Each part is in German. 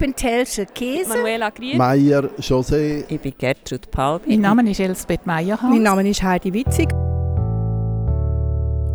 bin Telsche Käse. Manuela Grier. Meier José. Ich bin Gertrud Palbi. Mein Name ist Elsbeth Meyerhans. Mein Name ist Heidi Witzig.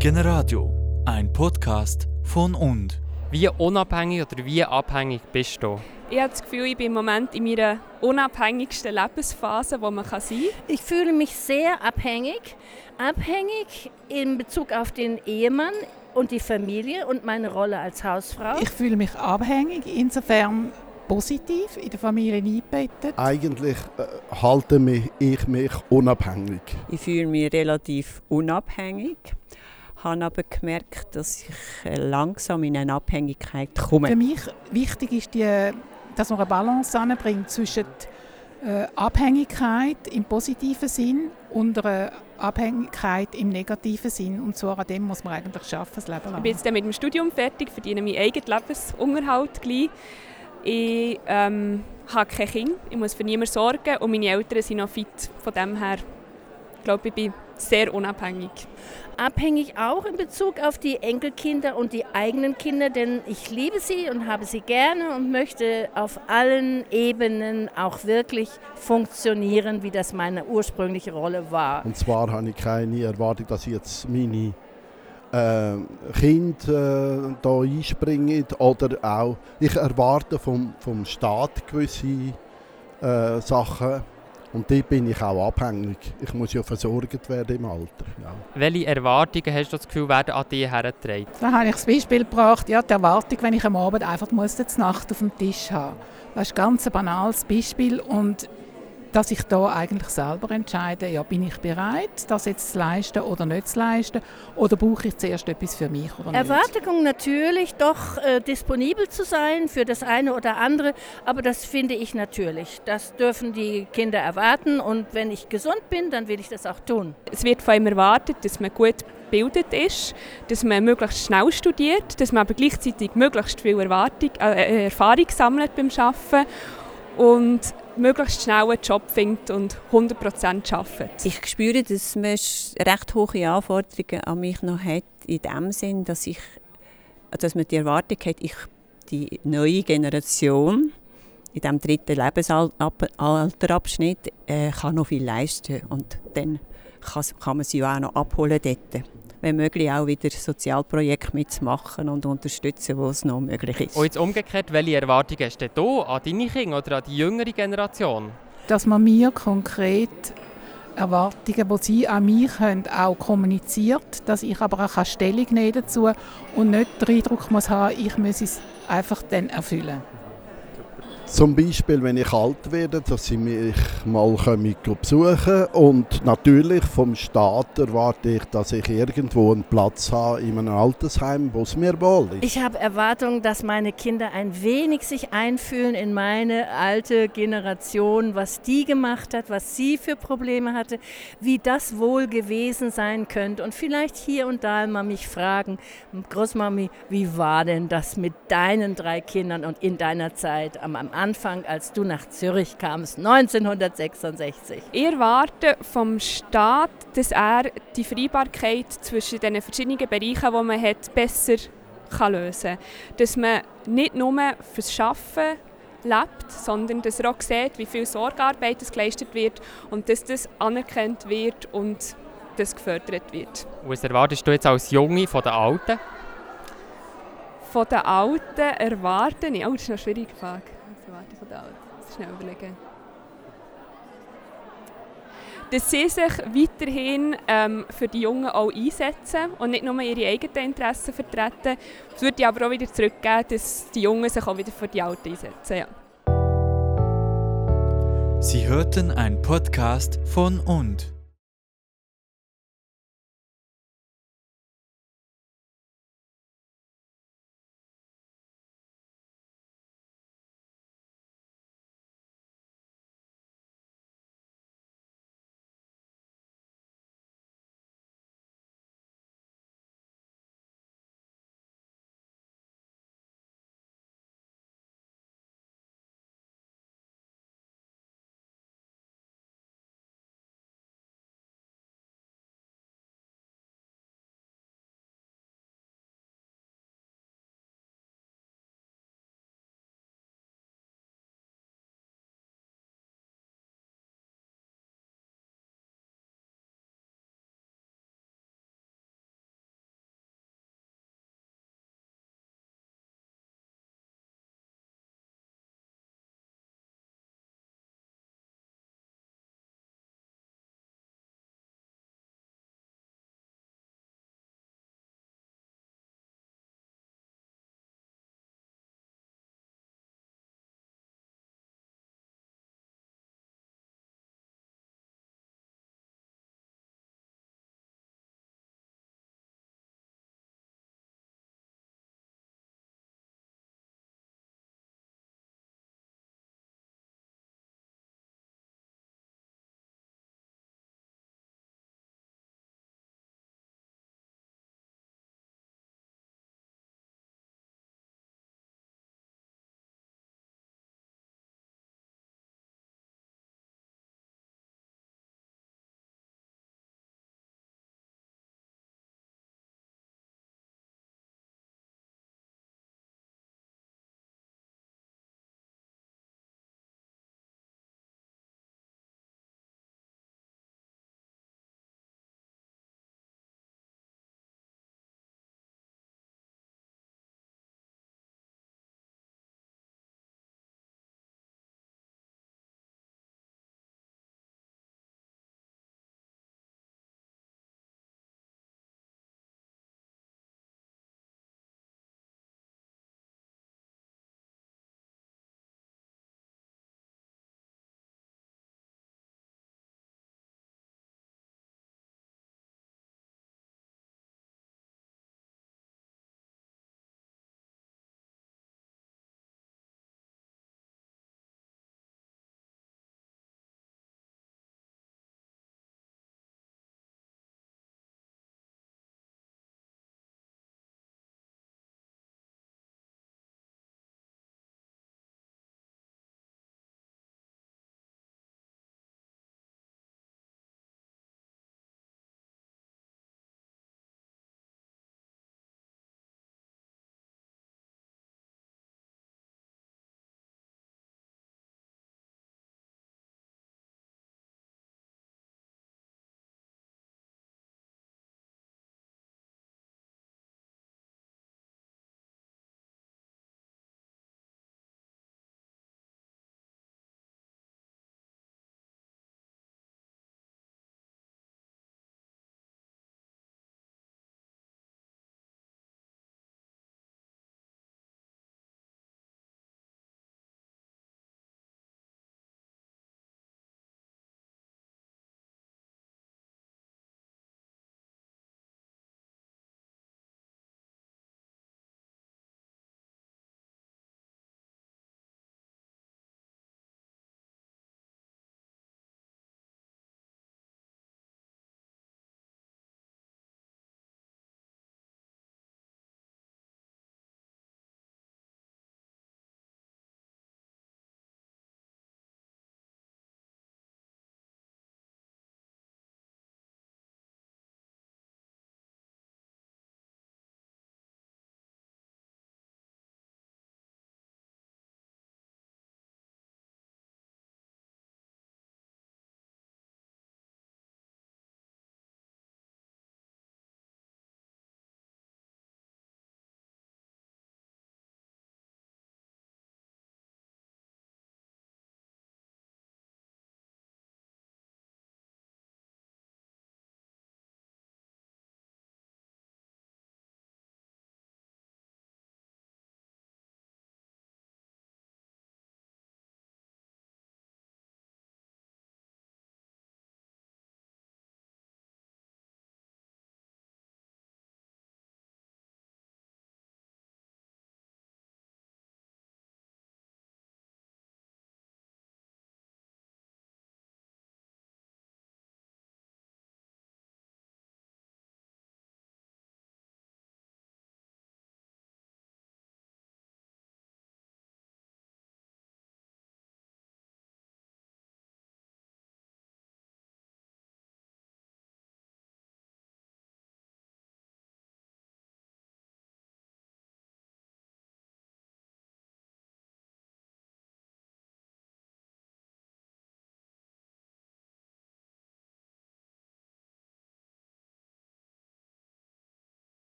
Generadio, ein Podcast von und. Wie unabhängig oder wie abhängig bist du? Ich habe das Gefühl, ich bin im Moment in meiner unabhängigsten Lebensphase, wo man sein kann. Ich fühle mich sehr abhängig. Abhängig in Bezug auf den Ehemann und die Familie und meine Rolle als Hausfrau. Ich fühle mich abhängig, insofern positiv in der Familie eingebettet. Eigentlich äh, halte mich, ich mich unabhängig. Ich fühle mich relativ unabhängig, habe aber gemerkt, dass ich äh, langsam in eine Abhängigkeit komme. Für mich wichtig ist, die, dass man eine Balance anbringt zwischen äh, Abhängigkeit im positiven Sinn und einer Abhängigkeit im negativen Sinn. Und zwar an dem muss man eigentlich schaffen, das Leben lang. Ich bin jetzt mit dem Studium fertig, verdiene meinen eigenen Lebensunterhalt gleich. Ich ähm, habe kein Kind, ich muss für niemanden sorgen und meine Eltern sind noch fit. Von dem her glaube ich, bin sehr unabhängig. Abhängig auch in Bezug auf die Enkelkinder und die eigenen Kinder, denn ich liebe sie und habe sie gerne und möchte auf allen Ebenen auch wirklich funktionieren, wie das meine ursprüngliche Rolle war. Und zwar habe ich keine Erwartung, dass jetzt meine äh, Kinder äh, da einspringen oder auch ich erwarte vom, vom Staat gewisse äh, Sachen und dort bin ich auch abhängig. Ich muss ja versorgt werden im Alter. Ja. Welche Erwartungen hast du das Gefühl, werden an dich hergetragen? Da habe ich das Beispiel gebracht, ja, die Erwartung, wenn ich am Abend einfach muss, die Nacht auf dem Tisch haben. Das ist ein ganz banales Beispiel und dass ich da eigentlich selber entscheide, ja, bin ich bereit, das jetzt zu leisten oder nicht zu leisten, oder brauche ich zuerst etwas für mich oder nicht. Erwartung natürlich doch äh, disponibel zu sein für das eine oder andere, aber das finde ich natürlich. Das dürfen die Kinder erwarten und wenn ich gesund bin, dann will ich das auch tun. Es wird von ihm erwartet, dass man gut gebildet ist, dass man möglichst schnell studiert, dass man aber gleichzeitig möglichst viel Erwartung, äh, Erfahrung sammelt beim Arbeiten und möglichst schnell einen Job findet und 100% arbeitet. Ich spüre, dass man recht hohe Anforderungen an mich noch hat, in dem Sinn, dass, ich, dass man die Erwartung hat, ich, die neue Generation in diesem dritten Lebensalterabschnitt äh, kann noch viel leisten und dann kann, kann man sie auch noch abholen dort wenn möglich auch wieder Sozialprojekte mitzumachen und unterstützen, wo es noch möglich ist. Und jetzt umgekehrt, welche Erwartungen hast du an deine Kinder oder an die jüngere Generation? Dass man mir konkret Erwartungen, die sie an mich haben, auch kommuniziert, dass ich aber auch Stellung nehmen dazu und nicht den Eindruck muss haben, ich muss es einfach dann erfüllen. Zum Beispiel, wenn ich alt werde, dass sie mich mal besuchen Und natürlich vom Staat erwarte ich, dass ich irgendwo einen Platz habe in einem Altersheim, wo es mir wohl ist. Ich habe Erwartungen, dass meine Kinder ein wenig sich einfühlen in meine alte Generation, was die gemacht hat, was sie für Probleme hatte, wie das wohl gewesen sein könnte. Und vielleicht hier und da mal mich fragen, Großmami, wie war denn das mit deinen drei Kindern und in deiner Zeit am Anfang? Anfang, als du nach Zürich kamst, 1966? Ich erwarte vom Staat, dass er die Vereinbarkeit zwischen den verschiedenen Bereichen, die man hat, besser kann lösen kann. Dass man nicht nur fürs Arbeiten lebt, sondern dass er auch sieht, wie viel Sorgearbeit geleistet wird und dass das anerkannt wird und das gefördert wird. Was erwartest du jetzt als Junge von den Alten? Von den Alten erwarten ich, oh, das ist eine schwierige Frage erwarte von den Alten? Schnell überlegen. Dass sie sich weiterhin ähm, für die Jungen auch einsetzen und nicht nur ihre eigenen Interessen vertreten. Es würde aber auch wieder zurückgeben, dass die Jungen sich auch wieder für die Alten einsetzen. Ja. Sie hörten einen Podcast von und.